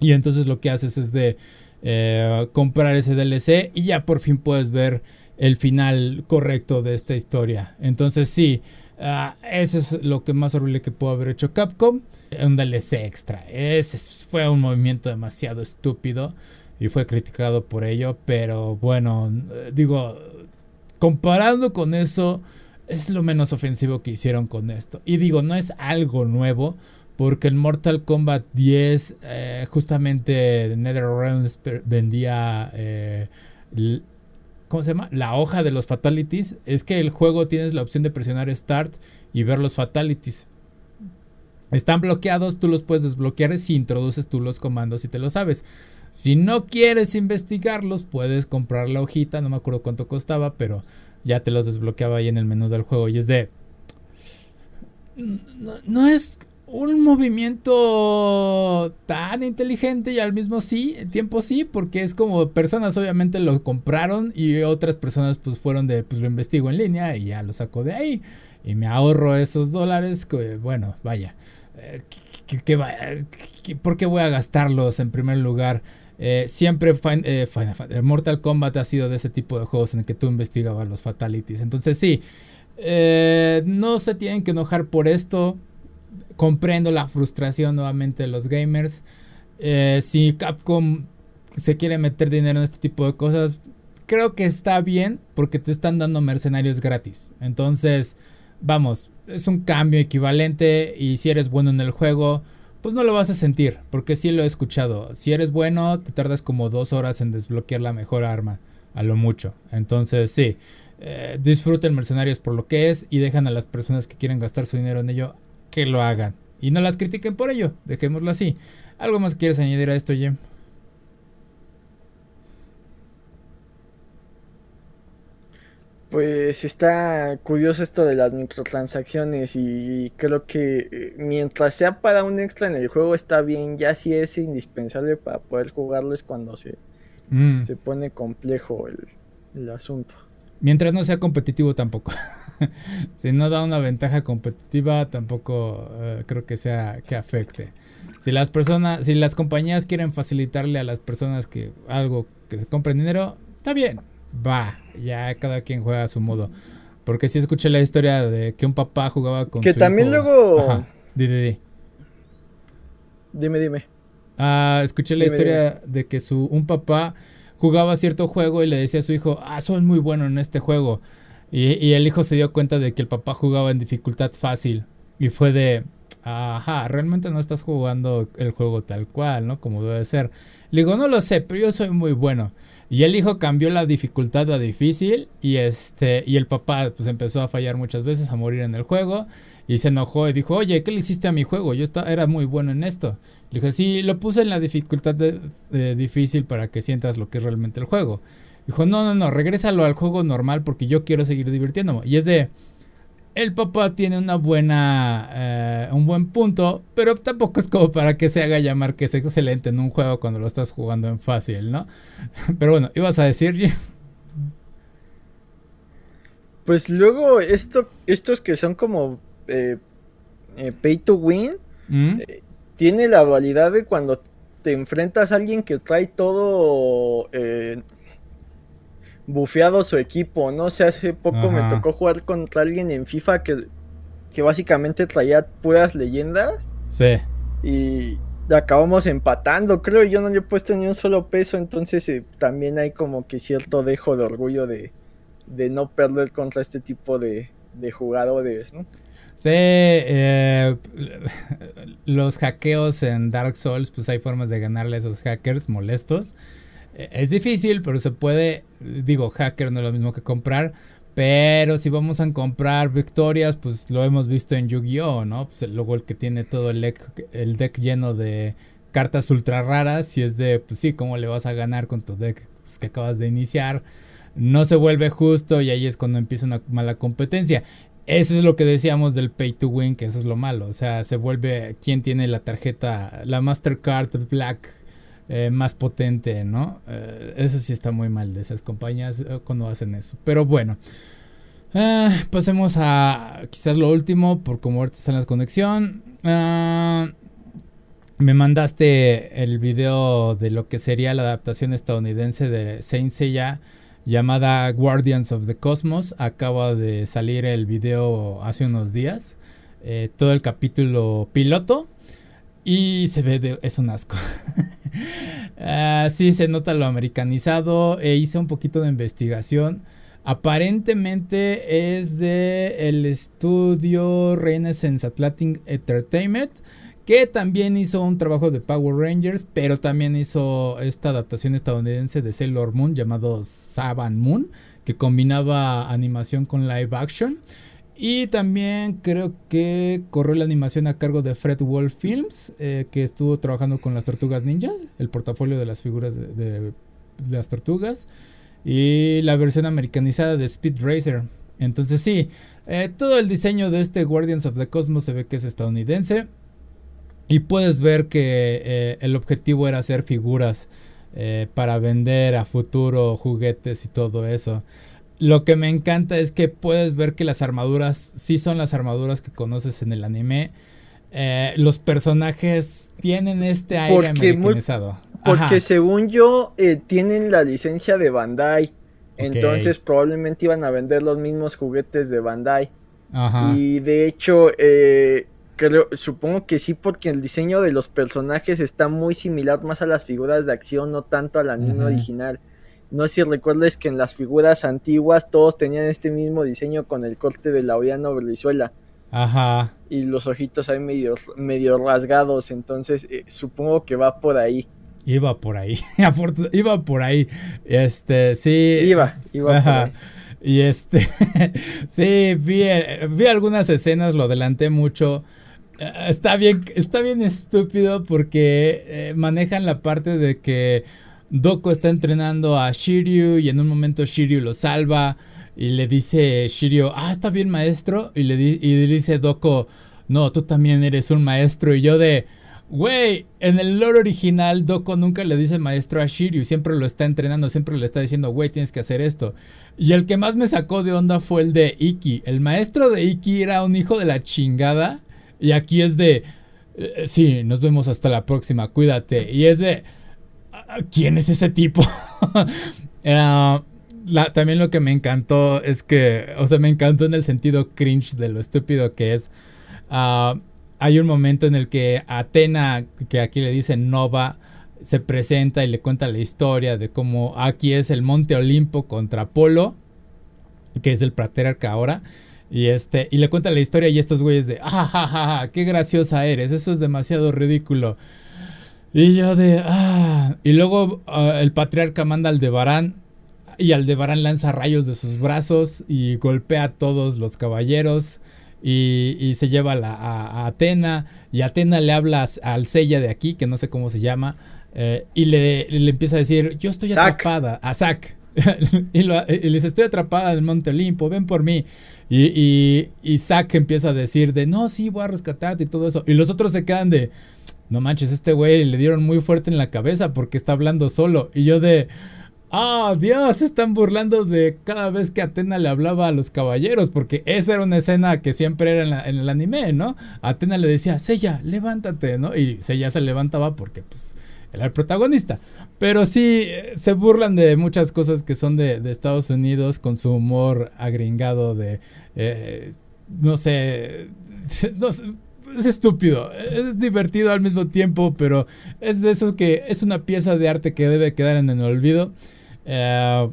Y entonces lo que haces es de eh, comprar ese DLC y ya por fin puedes ver el final correcto de esta historia. Entonces sí, uh, eso es lo que más horrible que pudo haber hecho Capcom. Un DLC extra. Ese fue un movimiento demasiado estúpido y fue criticado por ello. Pero bueno, digo, comparando con eso es lo menos ofensivo que hicieron con esto. Y digo, no es algo nuevo, porque en Mortal Kombat 10, eh, justamente NetherRealms vendía. Eh, ¿Cómo se llama? La hoja de los fatalities. Es que el juego tienes la opción de presionar Start y ver los fatalities. Están bloqueados, tú los puedes desbloquear si introduces tú los comandos y te lo sabes. Si no quieres investigarlos, puedes comprar la hojita, no me acuerdo cuánto costaba, pero ya te los desbloqueaba ahí en el menú del juego. Y es de... No, es un movimiento tan inteligente y al mismo sí, tiempo sí, porque es como personas obviamente lo compraron y otras personas pues fueron de pues lo investigo en línea y ya lo saco de ahí y me ahorro esos dólares, que, bueno, vaya, eh, por qué voy a gastarlos en primer lugar? Eh, siempre eh, Mortal Kombat ha sido de ese tipo de juegos en el que tú investigabas los fatalities. Entonces sí, no se tienen que enojar por esto comprendo la frustración nuevamente de los gamers. Eh, si Capcom se quiere meter dinero en este tipo de cosas, creo que está bien porque te están dando mercenarios gratis. Entonces, vamos, es un cambio equivalente y si eres bueno en el juego, pues no lo vas a sentir, porque sí lo he escuchado. Si eres bueno, te tardas como dos horas en desbloquear la mejor arma, a lo mucho. Entonces, sí, eh, disfruten mercenarios por lo que es y dejan a las personas que quieren gastar su dinero en ello que lo hagan. Y no las critiquen por ello, dejémoslo así. ¿Algo más quieres añadir a esto, Jem? Pues está curioso esto de las microtransacciones y creo que eh, mientras sea para un extra en el juego está bien, ya si es indispensable para poder jugarlo es cuando se, mm. se pone complejo el, el asunto. Mientras no sea competitivo tampoco. si no da una ventaja competitiva, tampoco eh, creo que sea que afecte. Si las personas, si las compañías quieren facilitarle a las personas que algo que se compren dinero, está bien. Va, ya cada quien juega a su modo. Porque si escuché la historia de que un papá jugaba con que también luego. Dime, dime. Ah, escuché la historia de que su un papá jugaba cierto juego y le decía a su hijo, ah, soy muy bueno en este juego. Y, el hijo se dio cuenta de que el papá jugaba en dificultad fácil. Y fue de, ajá, realmente no estás jugando el juego tal cual, ¿no? Como debe ser. Le digo, no lo sé, pero yo soy muy bueno. Y el hijo cambió la dificultad a difícil y este y el papá pues empezó a fallar muchas veces, a morir en el juego y se enojó y dijo, "Oye, ¿qué le hiciste a mi juego? Yo estaba, era muy bueno en esto." Le dije, "Sí, lo puse en la dificultad de, difícil para que sientas lo que es realmente el juego." Dijo, no, no, no, regrésalo al juego normal porque yo quiero seguir divirtiéndome. Y es de, el papá tiene una buena, eh, un buen punto, pero tampoco es como para que se haga llamar que es excelente en un juego cuando lo estás jugando en fácil, ¿no? Pero bueno, ibas a decir... Pues luego esto, estos que son como eh, eh, pay to win, ¿Mm? tiene la dualidad de cuando te enfrentas a alguien que trae todo bufeado su equipo, ¿no? O sea, hace poco me tocó jugar contra alguien en FIFA que, que básicamente traía puras leyendas. Sí. Y acabamos empatando, creo, yo no le he puesto ni un solo peso, entonces eh, también hay como que cierto dejo de orgullo de, de no perder contra este tipo de, de jugadores, ¿no? Sí, eh, los hackeos en Dark Souls, pues hay formas de ganarle a esos hackers molestos. Es difícil, pero se puede. Digo, hacker no es lo mismo que comprar. Pero si vamos a comprar victorias, pues lo hemos visto en Yu-Gi-Oh, ¿no? Pues luego el que tiene todo el deck, el deck lleno de cartas ultra raras. Y es de, pues sí, ¿cómo le vas a ganar con tu deck pues, que acabas de iniciar? No se vuelve justo y ahí es cuando empieza una mala competencia. Eso es lo que decíamos del pay to win, que eso es lo malo. O sea, se vuelve quien tiene la tarjeta, la Mastercard Black eh, más potente, ¿no? Eh, eso sí está muy mal de esas compañías eh, cuando hacen eso. Pero bueno, pasemos a quizás lo último, por como ahorita está en la conexión. me mandaste el video de lo que sería la adaptación estadounidense de Saint Seiya llamada Guardians of the Cosmos. Acaba de salir el video hace unos días. todo el capítulo piloto. Y se ve, de, es un asco. Ah, sí, se nota lo americanizado. E hice un poquito de investigación. Aparentemente es de el estudio Renaissance Atlantic Entertainment. Que también hizo un trabajo de Power Rangers. Pero también hizo esta adaptación estadounidense de Sailor Moon llamado Saban Moon. Que combinaba animación con live action. Y también creo que corrió la animación a cargo de Fred Wolf Films, eh, que estuvo trabajando con las Tortugas Ninja, el portafolio de las figuras de, las Tortugas, y la versión americanizada de Speed Racer. Entonces sí, eh, todo el diseño de este Guardians of the Cosmos se ve que es estadounidense. Y puedes ver que eh, el objetivo era hacer figuras para vender a futuro juguetes y todo eso. Lo que me encanta es que puedes ver que las armaduras sí son las armaduras que conoces en el anime. Eh, los personajes tienen este aire americanizado. porque según yo, tienen la licencia de Bandai. Entonces probablemente iban a vender los mismos juguetes de Bandai. Y de hecho, eh, creo, supongo que sí, porque el diseño de los personajes está muy similar más a las figuras de acción, no tanto al anime original. No sé si recuerdas que en las figuras antiguas todos tenían este mismo diseño con el corte de Laureano Brizuela. Ajá. Y los ojitos ahí medio, medio rasgados, entonces eh, supongo que va por ahí. Iba por ahí, iba por ahí. Este, sí. Iba, iba por ahí. Y este, sí, vi, vi algunas escenas, lo adelanté mucho. Eh, está bien, está bien estúpido porque eh, manejan la parte de que Doko está entrenando a Shiryu y en un momento Shiryu lo salva y le dice Shiryu, ah, está bien maestro. Y le dice Doko, no, tú también eres un maestro. Y yo de, Güey, en el lore original, Doko nunca le dice maestro a Shiryu, siempre lo está entrenando, siempre le está diciendo, güey, tienes que hacer esto. Y el que más me sacó de onda fue el de Iki. El maestro de Iki era un hijo de la chingada. Y aquí es de, eh, sí, nos vemos hasta la próxima, cuídate. Y es de, ¿quién es ese tipo? Ah, también lo que me encantó es que, o sea, me encantó en el sentido cringe de lo estúpido que es. Uh, hay un momento en el que Atena, que aquí le dicen Nova, se presenta y le cuenta la historia de cómo aquí es el Monte Olimpo contra Apolo, que es el patriarca ahora. Y, este, y le cuenta la historia y estos güeyes de, ah, ja, ja, qué graciosa eres, eso es demasiado ridículo. Y yo de, ah. Y luego ah, el patriarca manda al Debarán y Aldebarán lanza rayos de sus brazos y golpea a todos los caballeros y, se lleva a, Atena y Atena le habla al Sella de aquí, que no sé cómo se llama, eh, y le, empieza a decir, yo estoy atrapada, a Zack. y, le dice, estoy atrapada en el Monte Olimpo, ven por mí. Y, y, Zack empieza a decir de, no, sí, voy a rescatarte y todo eso. Y los otros se quedan de, no manches, este güey le dieron muy fuerte en la cabeza porque está hablando solo. Y yo de... ¡Ah, Dios! Se están burlando de cada vez que Atena le hablaba a los caballeros, porque esa era una escena que siempre era en, el anime, ¿no? Atena le decía, Sella, levántate, ¿no? Y Sella se levantaba porque, pues, era el protagonista. Pero sí, eh, se burlan de muchas cosas que son de, Estados Unidos con su humor agringado de, eh, no sé, no sé es estúpido, es divertido al mismo tiempo, pero es de esos que es una pieza de arte que debe quedar en el olvido. Eh,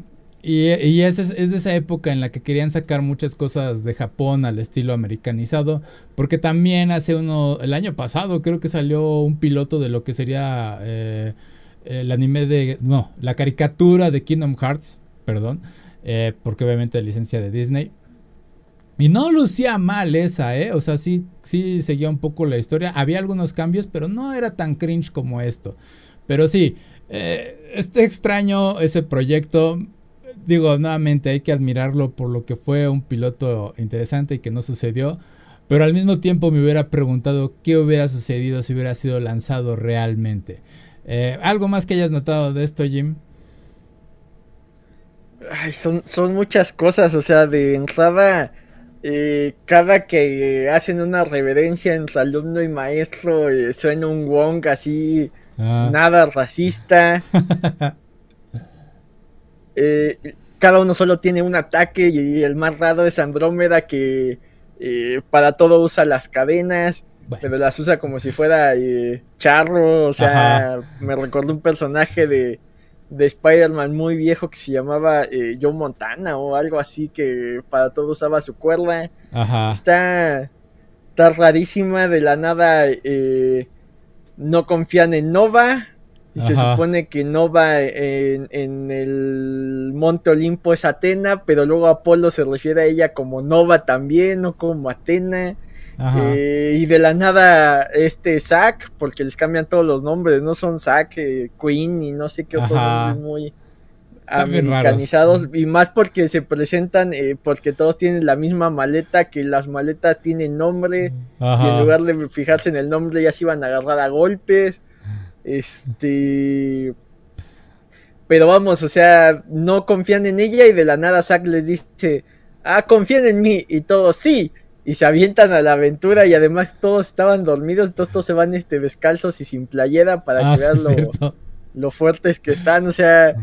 y, es, es, de esa época en la que querían sacar muchas cosas de Japón al estilo americanizado. Porque también hace uno, el año pasado creo que salió un piloto de lo que sería eh, el anime de, no, la caricatura de Kingdom Hearts, perdón. Eh, porque obviamente licencia de Disney. Y no lucía mal esa, ¿eh? O sea, sí, sí seguía un poco la historia. Había algunos cambios, pero no era tan cringe como esto. Pero sí, eh, extraño ese proyecto. Digo, nuevamente hay que admirarlo por lo que fue un piloto interesante y que no sucedió. Pero al mismo tiempo me hubiera preguntado qué hubiera sucedido si hubiera sido lanzado realmente. Eh, ¿Algo más que hayas notado de esto, Jim? son, son muchas cosas, o sea, de entrada, eh, cada que hacen una reverencia entre alumno y maestro, suena un wong así Ah. Nada racista. Eh, cada uno solo tiene un ataque y el más raro es Andrómeda que eh, para todo usa las cadenas. Pero las usa como si fuera eh, charro. O sea, me recuerdo un personaje de, de Spider-Man muy viejo que se llamaba Joe Montana o algo así que para todo usaba su cuerda. Está, está rarísima de la nada no confían en Nova. Y se supone que Nova en, en, el Monte Olimpo es Atena, pero luego Apolo se refiere a ella como Nova también, no como Atena. Eh, y de la nada, este Zack, porque les cambian todos los nombres, no son Zack, eh, Queen y no sé qué otros nombres muy, americanizados. Y más porque se presentan eh, porque todos tienen la misma maleta que las maletas tienen nombre. Y en lugar de fijarse en el nombre ya se iban a agarrar a golpes. Este pero vamos o sea no confían en ella y de la nada Zack les dice ah confían en mí y todos sí y se avientan a la aventura y además todos estaban dormidos entonces todos se van este descalzos y sin playera para ah, que vean lo fuertes que están, o sea,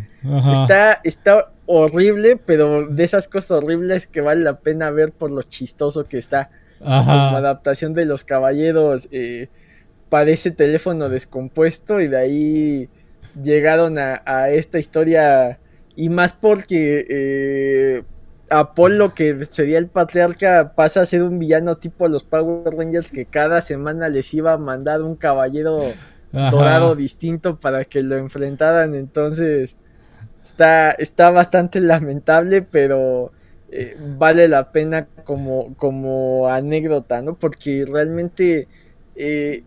está, está horrible, pero de esas cosas horribles que vale la pena ver por lo chistoso que está. La adaptación de los caballeros eh, parece teléfono descompuesto y de ahí llegaron a, esta historia y más porque eh, Apolo, que sería el patriarca, pasa a ser un villano tipo los Power Rangers que cada semana les iba a mandar un caballero dorado distinto para que lo enfrentaran. Entonces, está, está bastante lamentable, pero eh, vale la pena como, como anécdota, ¿no? Porque realmente eh,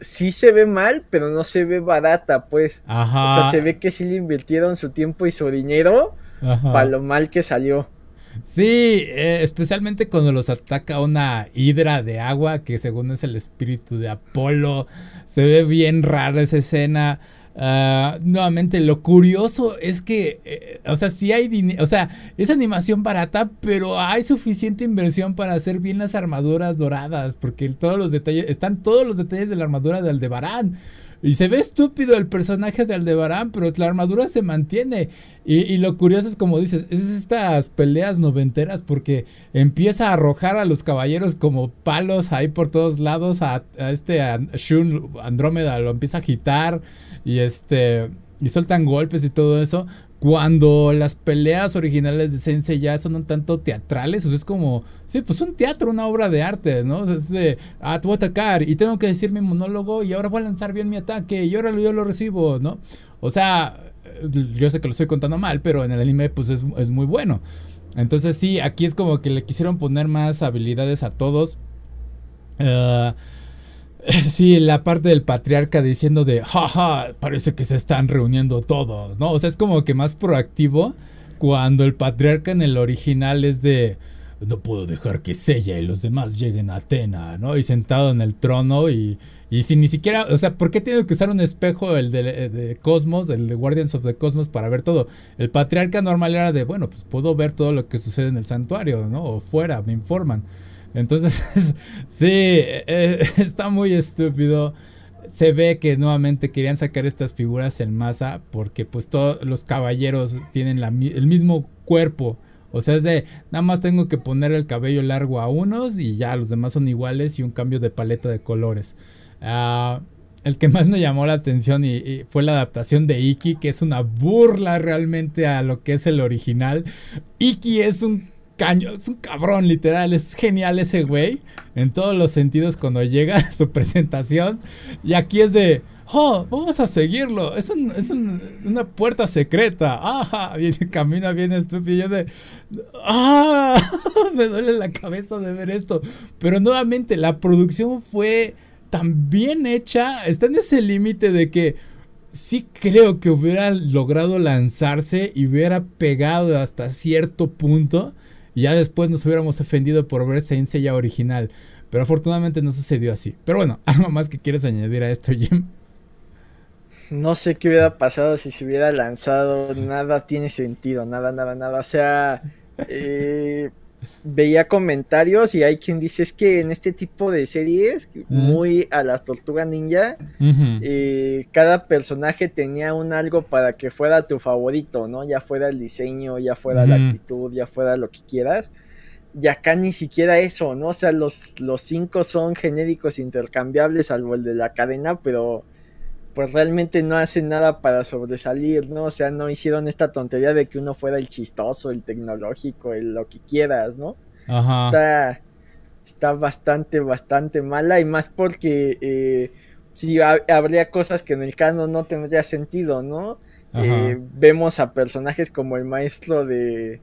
sí se ve mal, pero no se ve barata, pues. O sea, se ve que sí le invirtieron su tiempo y su dinero para lo mal que salió. Sí, eh, especialmente cuando los ataca una hidra de agua, que según es el espíritu de Apolo. Se ve bien rara esa escena. Ah, nuevamente, lo curioso es que, eh, o sea, sí hay dinero, o sea, es animación barata, pero hay suficiente inversión para hacer bien las armaduras doradas, porque todos los detalles, están todos los detalles de la armadura de Aldebarán. Y se ve estúpido el personaje de Aldebarán, pero la armadura se mantiene. Y, lo curioso es como dices, es estas peleas noventeras porque empieza a arrojar a los caballeros como palos ahí por todos lados. A, este Shun Andrómeda lo empieza a agitar y este y sueltan golpes y todo eso. Cuando las peleas originales de Sensei ya son un tanto teatrales, o sea, es como, sí, pues un teatro, una obra de arte, ¿no? Es de, ah, te voy a atacar y tengo que decir mi monólogo y ahora voy a lanzar bien mi ataque y ahora yo lo recibo, ¿no? O sea, yo sé que lo estoy contando mal, pero en el anime pues es, es muy bueno. Entonces sí, aquí es como que le quisieron poner más habilidades a todos. Uh, Sí, la parte del patriarca diciendo de, jaja, parece que se están reuniendo todos, ¿no? O sea, es como que más proactivo cuando el patriarca en el original es de, no puedo dejar que Sella y los demás lleguen a Atena, ¿no? Y sentado en el trono y, y sin ni siquiera, o sea, ¿por qué tiene que usar un espejo, el de, de, Cosmos, el de Guardians of the Cosmos, para ver todo? El patriarca normal era de, bueno, pues puedo ver todo lo que sucede en el santuario, ¿no? O fuera, me informan. Entonces, sí, eh, está muy estúpido. Se ve que nuevamente querían sacar estas figuras en masa porque pues todos los caballeros tienen el mismo cuerpo. O sea, es de, nada más tengo que poner el cabello largo a unos y ya los demás son iguales y un cambio de paleta de colores. Ah, el que más me llamó la atención y, fue la adaptación de Iki, que es una burla realmente a lo que es el original. Iki es un caño, es un cabrón, literal. Es genial ese güey. En todos los sentidos cuando llega a su presentación. Y aquí es de. Oh, vamos a seguirlo. Es, una puerta secreta. Camina bien estúpido. de. ¡Ah! Me duele la cabeza de ver esto. Pero nuevamente, la producción fue tan bien hecha. Está en ese límite de que sí creo que hubiera logrado lanzarse y hubiera pegado hasta cierto punto. Y ya después nos hubiéramos ofendido por ver Saint ya original. Pero afortunadamente no sucedió así. Pero bueno, ¿algo más que quieres añadir a esto, Jim? No sé qué hubiera pasado si se hubiera lanzado. Nada tiene sentido. Nada, nada, nada. O sea, eh, veía comentarios y hay quien dice es que en este tipo de series, muy a las tortugas ninja, eh, cada personaje tenía un algo para que fuera tu favorito, ¿no? Ya fuera el diseño, ya fuera la actitud, ya fuera lo que quieras. Y acá ni siquiera eso, ¿no? O sea, los, los cinco son genéricos intercambiables, salvo el de la cadena, pero pues realmente no hacen nada para sobresalir, ¿no? O sea, no hicieron esta tontería de que uno fuera el chistoso, el tecnológico, el lo que quieras, ¿no? Ajá. Está, está bastante, bastante mala y más porque eh, sí habría cosas que en el canon no tendría sentido, ¿no? Eh, vemos a personajes como el maestro de...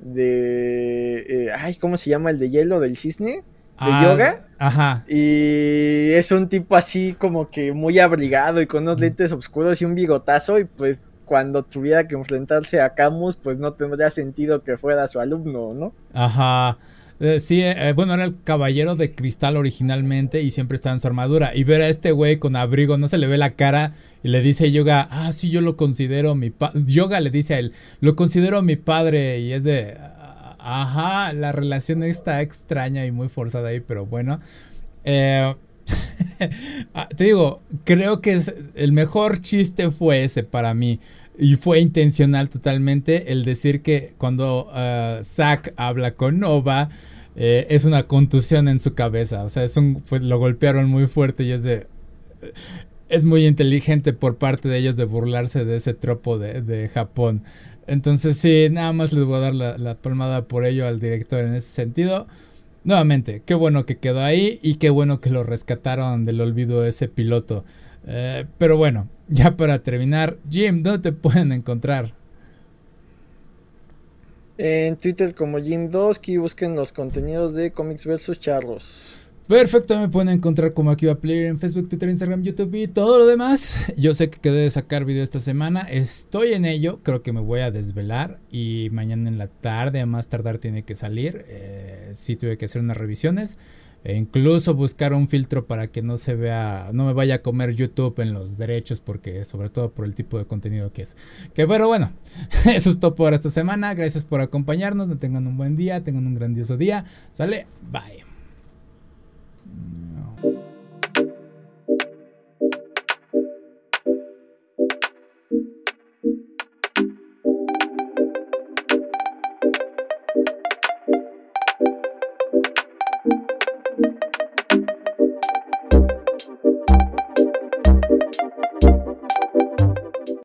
de... Eh, ay, ¿cómo se llama? El de hielo del cisne de ah, yoga. Ajá. Y es un tipo así como que muy abrigado y con unos lentes oscuros y un bigotazo y pues cuando tuviera que enfrentarse a Camus, pues no tendría sentido que fuera su alumno, ¿no? Ajá. Eh, sí, eh, bueno, era el caballero de cristal originalmente y siempre estaba en su armadura. Y ver a este güey con abrigo, no se le ve la cara y le dice a Yoga, ah, sí, yo lo considero mi padre. Yoga le dice a él, lo considero mi padre y es de, ajá, la relación está extraña y muy forzada ahí, pero bueno. Eh, ah, te digo, creo que el mejor chiste fue ese para mí. Y fue intencional totalmente el decir que cuando uh, Zack habla con Nova, eh, es una contusión en su cabeza. O sea, es un, lo golpearon muy fuerte y es de... Es muy inteligente por parte de ellos de burlarse de ese tropo de, Japón. Entonces sí, nada más les voy a dar la, palmada por ello al director en ese sentido. Nuevamente, qué bueno que quedó ahí y qué bueno que lo rescataron del olvido ese piloto. Eh, pero bueno, ya para terminar, Jim, ¿dónde te pueden encontrar? En Twitter como Jim Dosky, busquen los contenidos de Comics vs Charlos. Perfecto, me pueden encontrar como aquí va Player en Facebook, Twitter, Instagram, YouTube y todo lo demás. Yo sé que quedé de sacar video esta semana, estoy en ello, creo que me voy a desvelar y mañana en la tarde, a más tardar tiene que salir. Eh, sí tuve que hacer unas revisiones. E incluso buscar un filtro para que no se vea, no me vaya a comer YouTube en los derechos, porque sobre todo por el tipo de contenido que es. Que pero bueno, eso es todo por esta semana. Gracias por acompañarnos. No tengan un buen día, tengan un grandioso día. Sale, bye. Mm.